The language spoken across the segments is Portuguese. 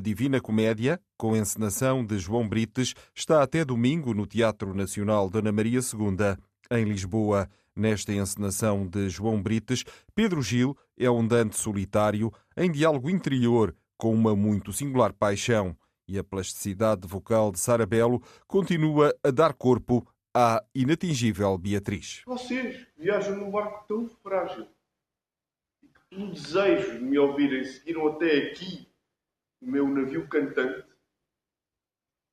Divina Comédia, com encenação de João Brites, está até domingo no Teatro Nacional Dona Maria II, em Lisboa. Nesta encenação de João Brites, Pedro Gil é um Dante solitário em diálogo interior com uma muito singular paixão. E a plasticidade vocal de Sara Belo continua a dar corpo à inatingível Beatriz. Vocês viajam num barco tão frágil e que, pelo desejo de me ouvirem, seguiram até aqui meu navio cantante,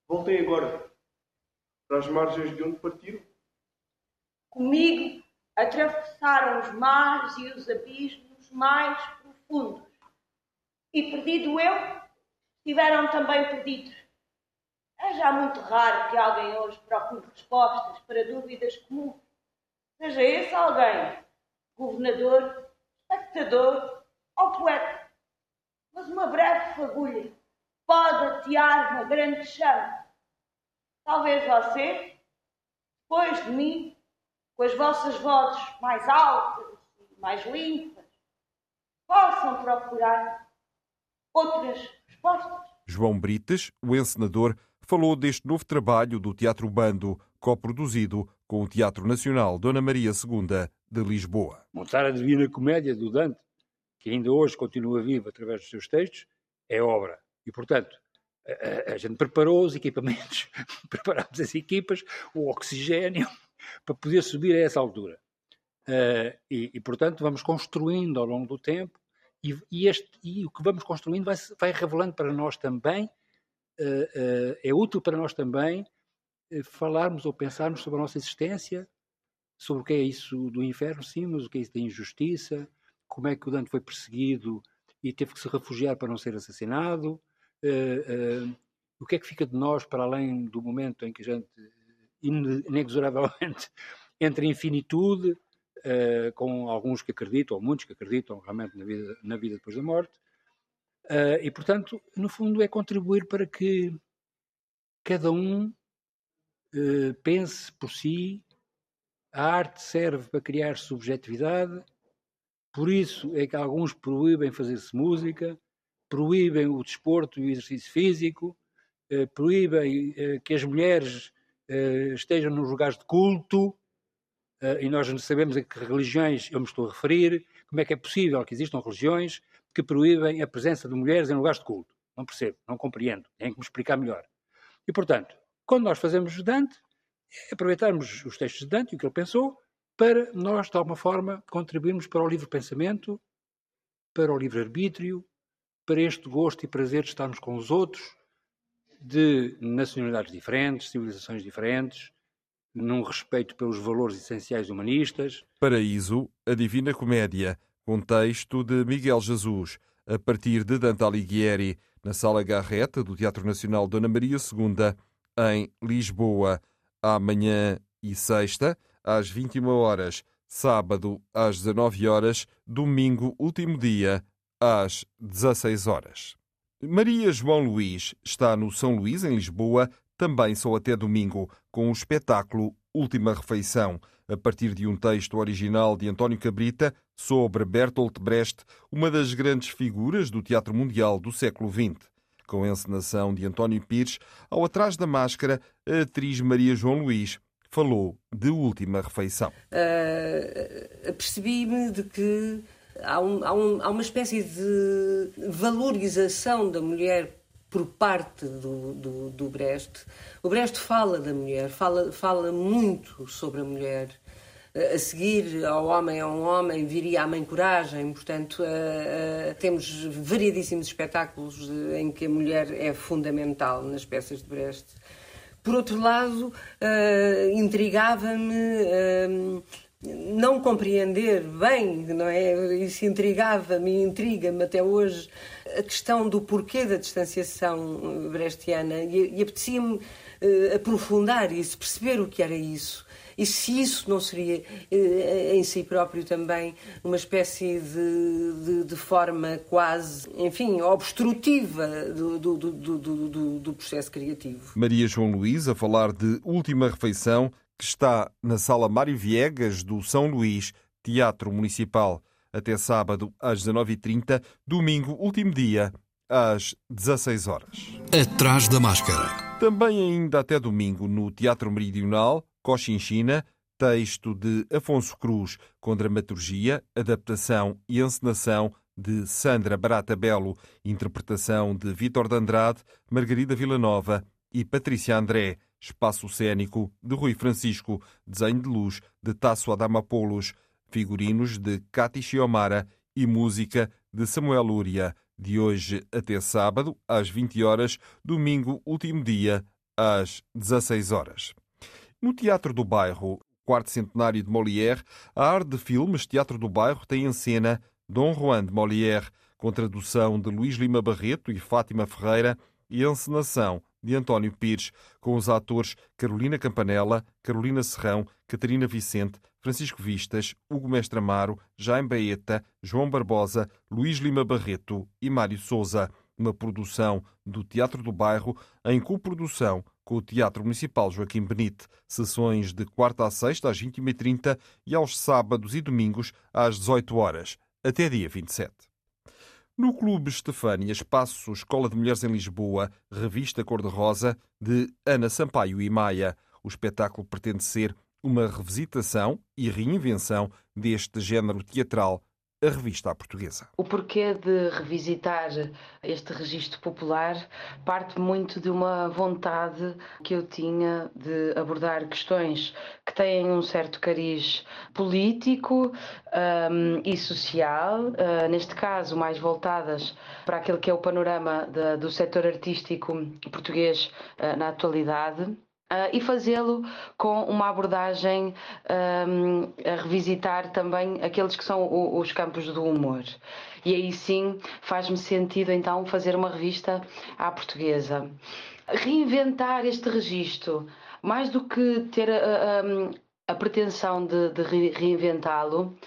voltem agora para as margens de onde partiram. Comigo atravessaram os mares e os abismos mais profundos. E perdido eu, estiveram também perdidos. É já muito raro que alguém hoje procure respostas para dúvidas comuns. Seja esse alguém governador, espectador ou poeta uma breve fagulha pode atear uma grande chama. Talvez você, depois de mim, com as vossas vozes mais altas e mais limpas, possam procurar outras respostas. João Brites, o encenador, falou deste novo trabalho do Teatro Bando, coproduzido com o Teatro Nacional Dona Maria II de Lisboa. Montar a Divina Comédia do Dante que ainda hoje continua vivo através dos seus textos, é obra. E, portanto, a, a gente preparou os equipamentos, preparámos as equipas, o oxigênio, para poder subir a essa altura. Uh, e, e, portanto, vamos construindo ao longo do tempo, e, e, este, e o que vamos construindo vai, vai revelando para nós também, uh, uh, é útil para nós também falarmos ou pensarmos sobre a nossa existência, sobre o que é isso do inferno, sim, mas o que é isso da injustiça, como é que o Dante foi perseguido e teve que se refugiar para não ser assassinado, uh, uh, o que é que fica de nós para além do momento em que a gente inexoravelmente entra em finitude, uh, com alguns que acreditam, ou muitos que acreditam realmente na vida, na vida depois da morte, e portanto, no fundo, é contribuir para que cada um pense por si, a arte serve para criar subjetividade, por isso é que alguns proíbem fazer-se música, proíbem o desporto e o exercício físico, eh, proíbem eh, que as mulheres eh, estejam nos lugares de culto, eh, e nós sabemos a que religiões eu me estou a referir, como é que é possível que existam religiões que proíbem a presença de mulheres em lugares de culto. Não percebo, não compreendo, tem que me explicar melhor. E, portanto, quando nós fazemos Dante, é aproveitarmos os textos de Dante e o que ele pensou, para nós, de alguma forma, contribuirmos para o livre pensamento, para o livre arbítrio, para este gosto e prazer de estarmos com os outros, de nacionalidades diferentes, civilizações diferentes, num respeito pelos valores essenciais humanistas. Paraíso, a Divina Comédia, com texto de Miguel Jesus, a partir de Dante Alighieri, na Sala Garreta do Teatro Nacional Dona Maria II, em Lisboa, amanhã e sexta, às 21 horas, sábado às 19 horas, domingo, último dia, às 16 horas. Maria João Luís está no São Luís, em Lisboa, também só até domingo, com o espetáculo Última Refeição, a partir de um texto original de António Cabrita sobre Bertolt Brecht, uma das grandes figuras do teatro mundial do século XX. Com a encenação de António Pires, ao atrás da máscara, a atriz Maria João Luís falou de última refeição. Uh, Percebi-me de que há, um, há, um, há, uma espécie de valorização da mulher por parte do, do, do, Brecht. O Brecht fala da mulher, fala, fala muito sobre a mulher. A seguir ao homem a um homem viria a mãe coragem, portanto, uh, uh, temos variedíssimos espetáculos em que a mulher é fundamental nas peças de Brecht Por outro lado, uh, intrigava-me uh, não compreender bem, não é? Isso intrigava-me intriga-me até hoje a questão do porquê da distanciação brechtiana e, e apetecia-me uh, aprofundar isso, perceber o que era isso. E se isso não seria eh, em si próprio também uma espécie de, de, de forma quase, enfim, obstrutiva do, do, do, do, processo criativo. Maria João Luís a falar de Última Refeição, que está na Sala Mário Viegas do São Luís, Teatro Municipal, até sábado às 19h30, domingo, último dia, às 16 horas. Atrás da máscara. Também ainda até domingo no Teatro Meridional, Cochinchina, texto de Afonso Cruz, com dramaturgia, adaptação e encenação de Sandra Barata Belo, interpretação de Vítor de Andrade, Margarida Villanova e Patrícia André, espaço cênico de Rui Francisco, desenho de luz de Tasso Adamapoulos, figurinos de Cati Chiomara e música de Samuel Lúria, de hoje até sábado, às 20 horas, domingo, último dia, às 16 horas. No Teatro do Bairro, quarto centenário de Molière, a Arte de Filmes Teatro do Bairro tem em cena Dom Juan de Molière, com tradução de Luís Lima Barreto e Fátima Ferreira e encenação de António Pires, com os atores Carolina Campanella, Carolina Serrão, Catarina Vicente, Francisco Vistas, Hugo Mestre Amaro, Jaime Baeta, João Barbosa, Luís Lima Barreto e Mário Souza. Uma produção do Teatro do Bairro em coprodução com o Teatro Municipal Joaquim Benite. Sessões de quarta a sexta às 21h30 e aos sábados e domingos às 18 horas, até dia 27. No Clube Estefânia, espaço Escola de Mulheres em Lisboa, revista Cor-de-Rosa, de Ana Sampaio e Maia. O espetáculo pretende ser uma revisitação e reinvenção deste género teatral a revista à portuguesa. O porquê de revisitar este registro popular parte muito de uma vontade que eu tinha de abordar questões que têm um certo cariz político um, e social, uh, neste caso mais voltadas para aquele que é o panorama de, do setor artístico português uh, na atualidade. Uh, e fazê-lo com uma abordagem um, a revisitar também aqueles que são o, os campos do humor. E aí sim faz-me sentido então fazer uma revista à portuguesa. Reinventar este registro, mais do que ter a, a, a pretensão de, de reinventá-lo,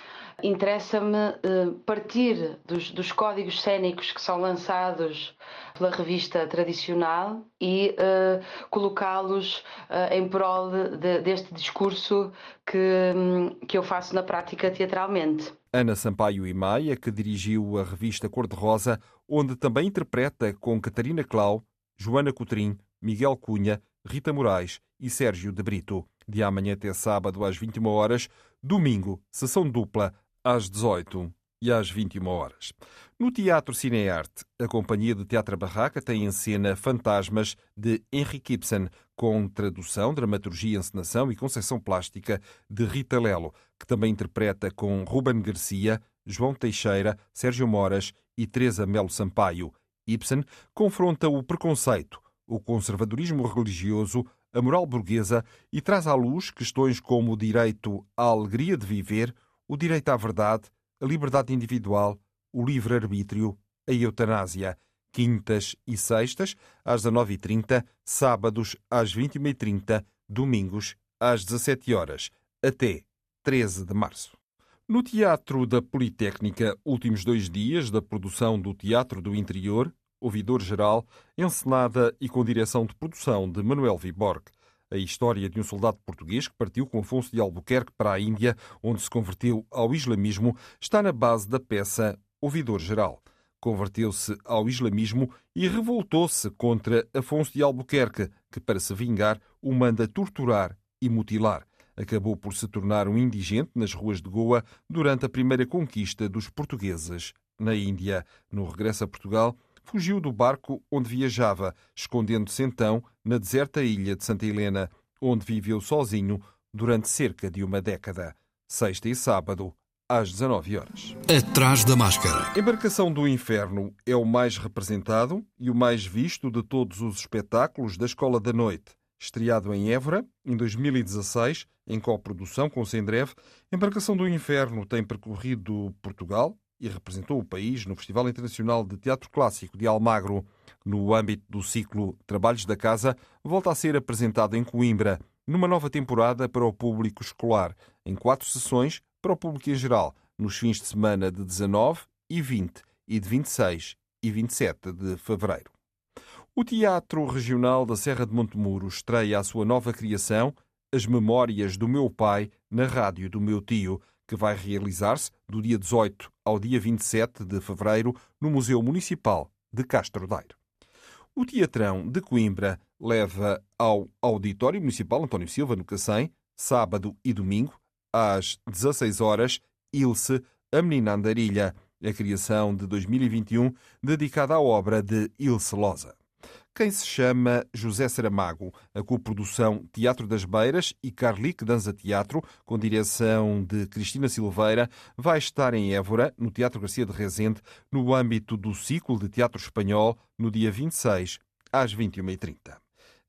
interessa-me uh, partir dos, dos, códigos cênicos que são lançados pela revista tradicional e uh, colocá-los uh, em prol de, de, deste discurso que, um, que eu faço na prática teatralmente. Ana Sampaio e Maia, que dirigiu a revista Cor-de-Rosa, onde também interpreta com Catarina Clau, Joana Coutrin, Miguel Cunha, Rita Moraes e Sérgio de Brito. De amanhã até sábado às 21 horas, domingo, sessão dupla às 18 e às 21 horas. No Teatro Cinearte, a Companhia de Teatro Barraca tem em cena Fantasmas de Henrique Ibsen, com tradução, dramaturgia, encenação e concepção plástica de Rita Lelo, que também interpreta com Ruben Garcia, João Teixeira, Sérgio Moras e Teresa Melo Sampaio. Ibsen confronta o preconceito, o conservadorismo religioso, a moral burguesa e traz à luz questões como o direito à alegria de viver, o direito à verdade, a liberdade individual, o livre-arbítrio, a eutanásia. Quintas e sextas, às 19h30, sábados, às 21h30, domingos, às 17 horas, até 13 de março. No Teatro da Politécnica, últimos dois dias da produção do Teatro do Interior, ouvidor geral, encenada e com direção de produção de Manuel Viborg a história de um soldado português que partiu com Afonso de Albuquerque para a Índia, onde se converteu ao islamismo, está na base da peça Ouvidor Geral. Converteu-se ao islamismo e revoltou-se contra Afonso de Albuquerque, que, para se vingar, o manda torturar e mutilar. Acabou por se tornar um indigente nas ruas de Goa durante a primeira conquista dos portugueses na Índia. No regresso a Portugal, fugiu do barco onde viajava, escondendo-se então na deserta ilha de Santa Helena, onde viveu sozinho durante cerca de uma década. Sexta e sábado, às 19 horas. Atrás da máscara. Embarcação do Inferno é o mais representado e o mais visto de todos os espetáculos da Escola da Noite. estreado em Évora em 2016, em coprodução com o Sendrev, Embarcação do Inferno tem percorrido Portugal e representou o país no Festival Internacional de Teatro Clássico de Almagro. No âmbito do ciclo Trabalhos da Casa, volta a ser apresentado em Coimbra, numa nova temporada para o público escolar, em quatro sessões para o público em geral, nos fins de semana de 19 e 20 e de 26 e 27 de fevereiro. O Teatro Regional da Serra de Montemuro estreia a sua nova criação, As Memórias do Meu Pai, na rádio do meu tio, que vai realizar-se do dia 18 ao dia 27 de fevereiro no Museu Municipal de Castro Daire. O Teatrão de Coimbra leva ao Auditório Municipal António Silva, no Cacém, sábado e domingo, às 16 horas, Ilse, a Menina Andarilha, a criação de 2021 dedicada à obra de Ilse Loza quem se chama José Saramago. A coprodução Teatro das Beiras e Carlique Danza Teatro, com direção de Cristina Silveira, vai estar em Évora, no Teatro Garcia de Rezende, no âmbito do ciclo de teatro espanhol, no dia 26, às 21h30.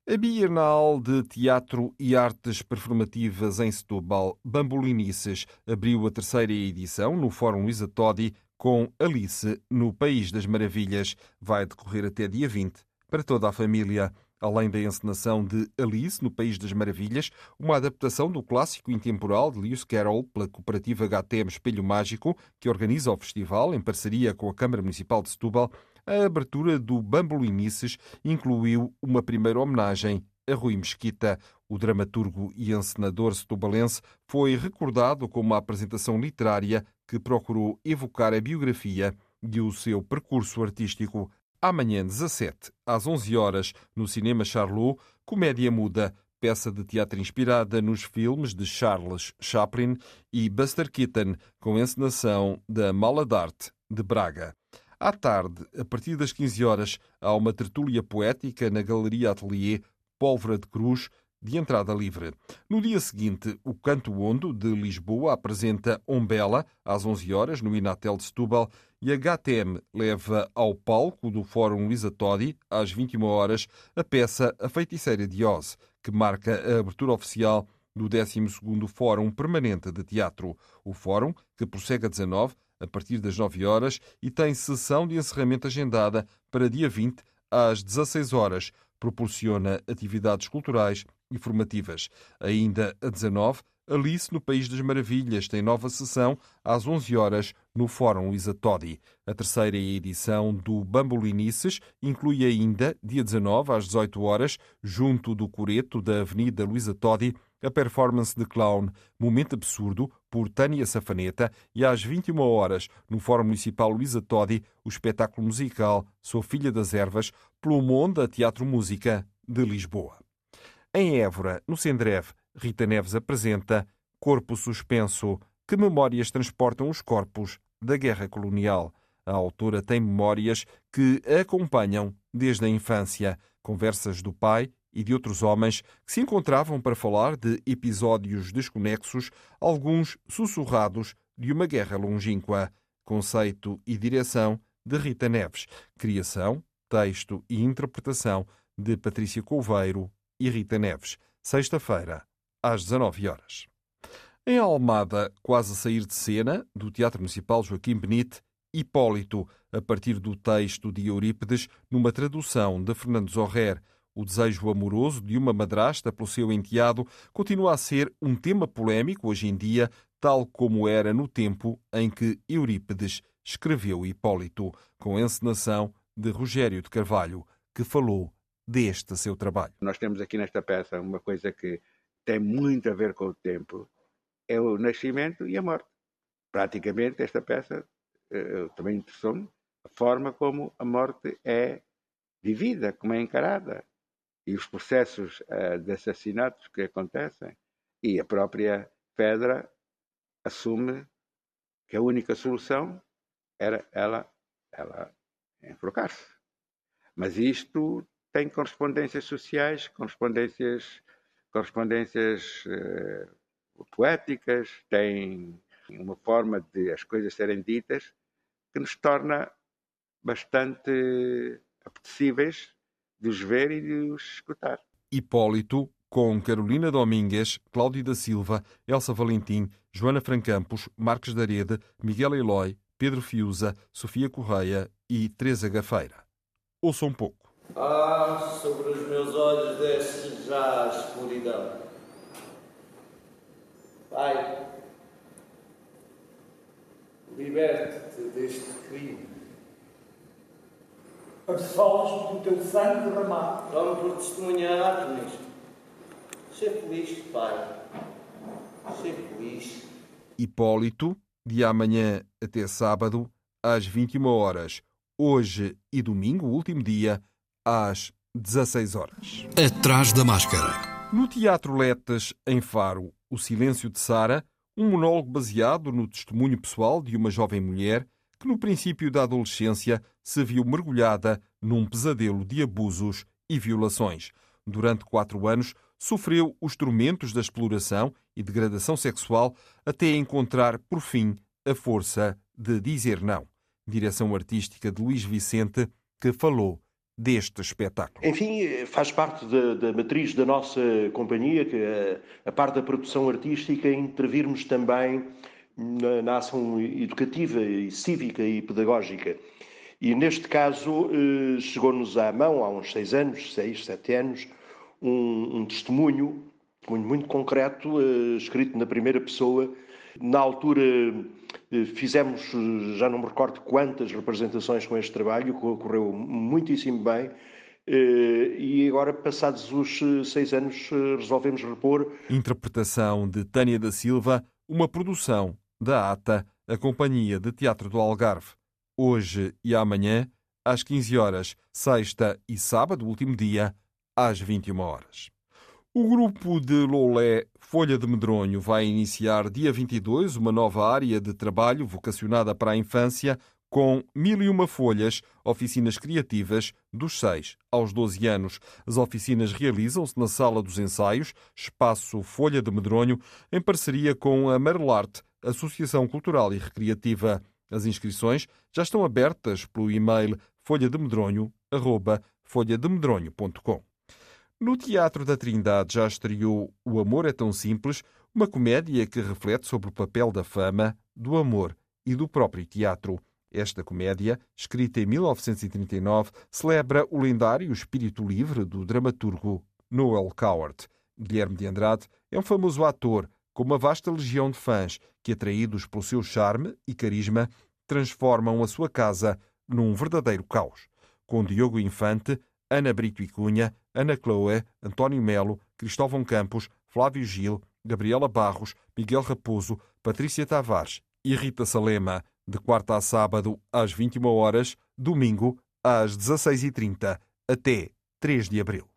A Bienal de Teatro e Artes Performativas em Setúbal, Bambolinices, abriu a terceira edição no Fórum Luísa Todi com Alice no País das Maravilhas. Vai decorrer até dia 20 para toda a família. Além da encenação de Alice no País das Maravilhas, uma adaptação do clássico intemporal de Lewis Carroll pela cooperativa HTM Espelho Mágico, que organiza o festival em parceria com a Câmara Municipal de Setúbal, a abertura do Bambolinices incluiu uma primeira homenagem a Rui Mesquita. O dramaturgo e encenador setubalense foi recordado com uma apresentação literária que procurou evocar a biografia e o seu percurso artístico. Amanhã, 17, às 11 horas, no Cinema Charlot, Comédia Muda, peça de teatro inspirada nos filmes de Charles Chaplin e Buster Keaton, com encenação da Mala d'Arte de Braga. À tarde, a partir das 15 horas, há uma tertúlia poética na Galeria Atelier Pólvora de Cruz, de entrada livre. No dia seguinte, o Canto Ondo de Lisboa apresenta Ombela às 11 horas no Inatel de Setúbal e a HTM leva ao palco do Fórum Luísa Todi às 21 horas a peça A Feiticeira de Oz, que marca a abertura oficial do 12º Fórum Permanente de Teatro. O fórum, que prossegue a 19 a partir das 9 horas e tem sessão de encerramento agendada para dia 20 às 16 horas, proporciona atividades culturais e formativas. Ainda a 19, Alice no País das Maravilhas tem nova sessão às 11 horas no Fórum Luísa Todi. A terceira edição do Bambolinices inclui ainda, dia 19 às 18 horas, junto do Coreto da Avenida Luísa Todi, a performance de clown Momento Absurdo, por Tânia Safaneta, e às 21 horas, no Fórum Municipal Luísa Todi, o espetáculo musical Sou Filha das Ervas, pelo Monda Teatro Música de Lisboa. Em Évora, no Sendrev, Rita Neves apresenta Corpo Suspenso, que memórias transportam os corpos da guerra colonial. A autora tem memórias que a acompanham desde a infância, conversas do pai e de outros homens que se encontravam para falar de episódios desconexos, alguns sussurrados de uma guerra longínqua. Conceito e direção de Rita Neves. Criação, texto e interpretação de Patrícia Couveiro e Rita Neves. Sexta-feira, às 19 horas. Em Almada, quase a sair de cena, do Teatro Municipal Joaquim Benite, Hipólito, a partir do texto de Eurípides, numa tradução de Fernando Zorrer. O desejo amoroso de uma madrasta pelo seu enteado continua a ser um tema polémico hoje em dia, tal como era no tempo em que Eurípides escreveu Hipólito, com encenação de Rogério de Carvalho, que falou deste seu trabalho. Nós temos aqui nesta peça uma coisa que tem muito a ver com o tempo, é o nascimento e a morte. Praticamente esta peça uh, também interessou-me a forma como a morte é vivida, como é encarada e os processos uh, de assassinatos que acontecem. E a própria Fedra assume que a única solução era ela, ela enforcar-se. Mas isto tem correspondências sociais, correspondências, correspondências uh, poéticas, tem uma forma de as coisas serem ditas que nos torna bastante apetecíveis de os ver e de os escutar. Hipólito, com Carolina Domingues, Cláudio da Silva, Elsa Valentim, Joana Francampos, Marcos da Rede, Miguel Eloy, Pedro Fiuza, Sofia Correia e Teresa Gafeira. Ouça um pouco. Ah, sobre os meus olhos desce já a escuridão. Pai, liberte-te deste crime. Absolves-me do teu sangue derramado. Tome por testemunhado nisto. Ser feliz, Pai. Ser feliz. Hipólito, de amanhã até sábado, às 21 horas. Hoje e domingo, último dia, às 16 horas. Atrás da máscara. No Teatro Letas, em Faro, O Silêncio de Sara, um monólogo baseado no testemunho pessoal de uma jovem mulher que, no princípio da adolescência, se viu mergulhada num pesadelo de abusos e violações. Durante quatro anos, sofreu os tormentos da exploração e degradação sexual até encontrar, por fim, a força de dizer não. Direção artística de Luís Vicente, que falou deste espetáculo. Enfim, faz parte da, da matriz da nossa companhia, que a, a parte da produção artística, intervirmos também na, na, ação educativa e cívica e pedagógica. E neste caso, eh, chegou-nos à mão, há uns seis anos, seis, sete anos, um, um testemunho, muito concreto, eh, escrito na primeira pessoa. Na altura fizemos, eh, já não me recordo quantas representações com este trabalho, correu muitíssimo bem. E agora, passados os seis anos, resolvemos repor. Interpretação de Tânia da Silva, uma produção da ATA, a Companhia de Teatro do Algarve. Hoje e amanhã, às 15 horas, sexta e sábado, último dia, às 21 horas. O grupo de Lolé Folha de Medronho vai iniciar dia 22 uma nova área de trabalho vocacionada para a infância com mil e uma folhas, oficinas criativas dos 6 aos 12 anos. As oficinas realizam-se na Sala dos Ensaios, Espaço Folha de Medronho, em parceria com a Marlarte, Associação Cultural e Recreativa. As inscrições já estão abertas pelo e-mail folhademedronho.com. No Teatro da Trindade já estreou O Amor é Tão Simples, uma comédia que reflete sobre o papel da fama, do amor e do próprio teatro. Esta comédia, escrita em 1939, celebra o lendário espírito livre do dramaturgo Noel Coward. Guilherme de Andrade é um famoso ator com uma vasta legião de fãs que, atraídos pelo seu charme e carisma, transformam a sua casa num verdadeiro caos. Com Diogo Infante, Ana Brito e Cunha, Ana Chloé, António Melo, Cristóvão Campos, Flávio Gil, Gabriela Barros, Miguel Raposo, Patrícia Tavares e Rita Salema, de quarta a sábado às 21 horas, domingo às 16h30, até 3 de abril.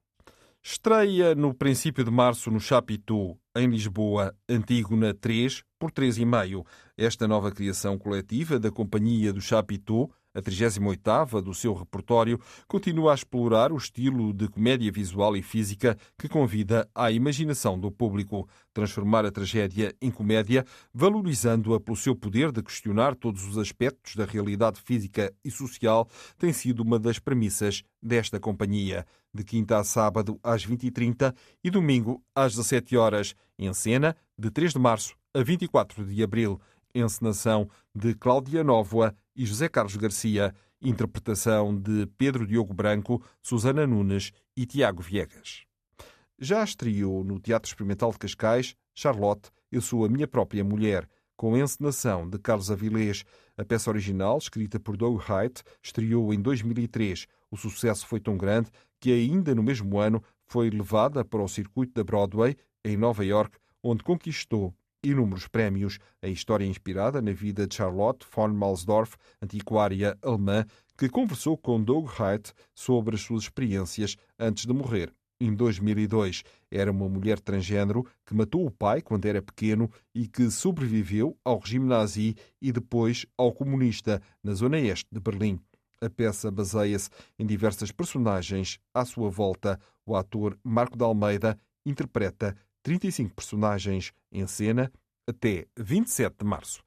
Estreia no princípio de março no Chapitou, em Lisboa, Antígona 3 por 3,5. Esta nova criação coletiva da Companhia do Chapitou a 38ª do seu repertório, continua a explorar o estilo de comédia visual e física que convida à imaginação do público, transformar a tragédia em comédia, valorizando-a pelo seu poder de questionar todos os aspectos da realidade física e social, tem sido uma das premissas desta companhia. De quinta a sábado às 20h30 e domingo às 17 horas, em cena, de 3 de março a 24 de abril encenação de Cláudia Nóvoa e José Carlos Garcia, interpretação de Pedro Diogo Branco, Susana Nunes e Tiago Viegas. Já estreou no Teatro Experimental de Cascais Charlotte, Eu Sou a Minha Própria Mulher, com encenação de Carlos Avilés. A peça original, escrita por Doug Height, estreou em 2003. O sucesso foi tão grande que ainda no mesmo ano foi levada para o circuito da Broadway, em Nova York, onde conquistou inúmeros prémios. A história inspirada na vida de Charlotte von Malsdorf, antiquária alemã, que conversou com Doug Height sobre as suas experiências antes de morrer. Em 2002, era uma mulher transgênero que matou o pai quando era pequeno e que sobreviveu ao regime nazi e depois ao comunista na zona este de Berlim. A peça baseia-se em diversas personagens à sua volta. O ator Marco de Almeida interpreta 35 personagens em cena até 27 de março.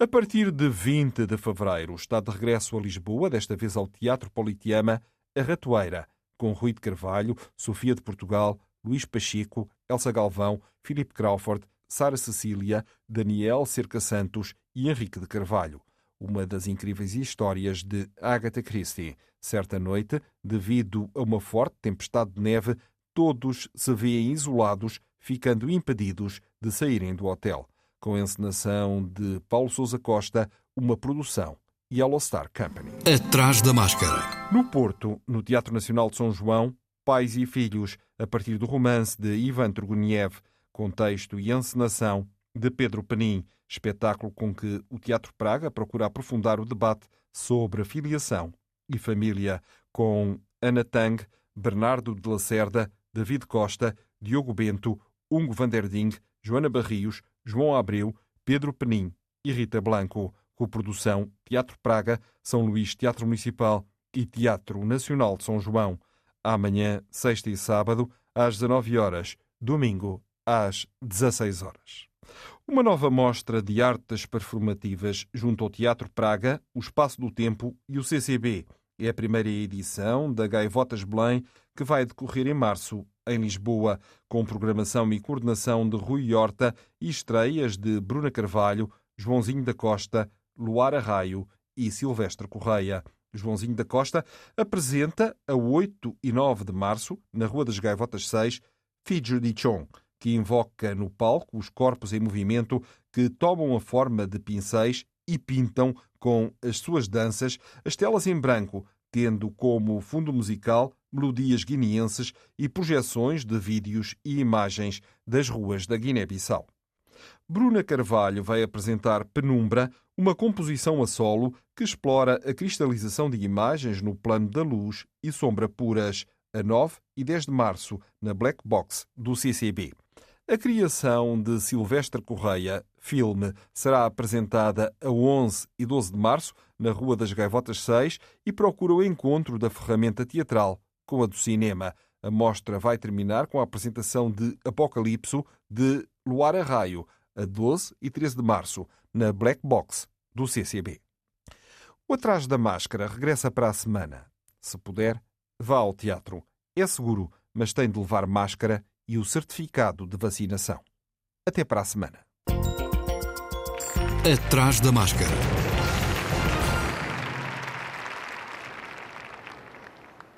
A partir de 20 de fevereiro está de regresso a Lisboa, desta vez ao Teatro Politeama, a Ratoeira, com Rui de Carvalho, Sofia de Portugal, Luís Pacheco, Elsa Galvão, Filipe Crawford, Sara Cecília, Daniel Cerca Santos e Henrique de Carvalho. Uma das incríveis histórias de Agatha Christie. Certa noite, devido a uma forte tempestade de neve, todos se veem isolados, ficando impedidos de saírem do hotel. Com a encenação de Paulo Sousa Costa, uma produção Yellow Star Company. Atrás da máscara. No Porto, no Teatro Nacional de São João, Pais e Filhos, a partir do romance de Ivan Turguniev, com texto e encenação de Pedro Penin, espetáculo com que o Teatro Praga procura aprofundar o debate sobre filiação e família, com Ana Tang, Bernardo de Lacerda, David Costa, Diogo Bento, Hugo van der Ding, Joana Barrios, João Abreu, Pedro Penin e Rita Blanco. Coprodução Teatro Praga, São Luís Teatro Municipal e Teatro Nacional de São João. Amanhã, sexta e sábado, às 19 horas, domingo, às 16 horas. Uma nova mostra de artes performativas junto ao Teatro Praga, o Espaço do Tempo e o CCB. É a primeira edição da Gaivotas Belém, que vai decorrer em março, em Lisboa, com programação e coordenação de Rui Horta e estreias de Bruna Carvalho, Joãozinho da Costa, Luara Raio e Silvestre Correia. Joãozinho da Costa apresenta a 8 e 9 de março, na Rua das Gaivotas 6, Fidjo di Chong, que invoca no palco os corpos em movimento que tomam a forma de pincéis e pintam com as suas danças as telas em branco, tendo como fundo musical melodias guineenses e projeções de vídeos e imagens das ruas da Guiné-Bissau. Bruna Carvalho vai apresentar Penumbra, uma composição a solo que explora a cristalização de imagens no plano da luz e sombra puras, a 9 e 10 de março, na Black Box do CCB. A criação de Silvestre Correia, filme, será apresentada a 11 e 12 de março, na Rua das Gaivotas 6, e procura o encontro da ferramenta teatral com a do cinema. A mostra vai terminar com a apresentação de Apocalipso de Luara Raio, a 12 e 13 de março, na Black Box do CCB. O Atrás da Máscara regressa para a semana. Se puder, vá ao teatro. É seguro, mas tem de levar máscara e o certificado de vacinação. Até para a semana. Atrás da Máscara.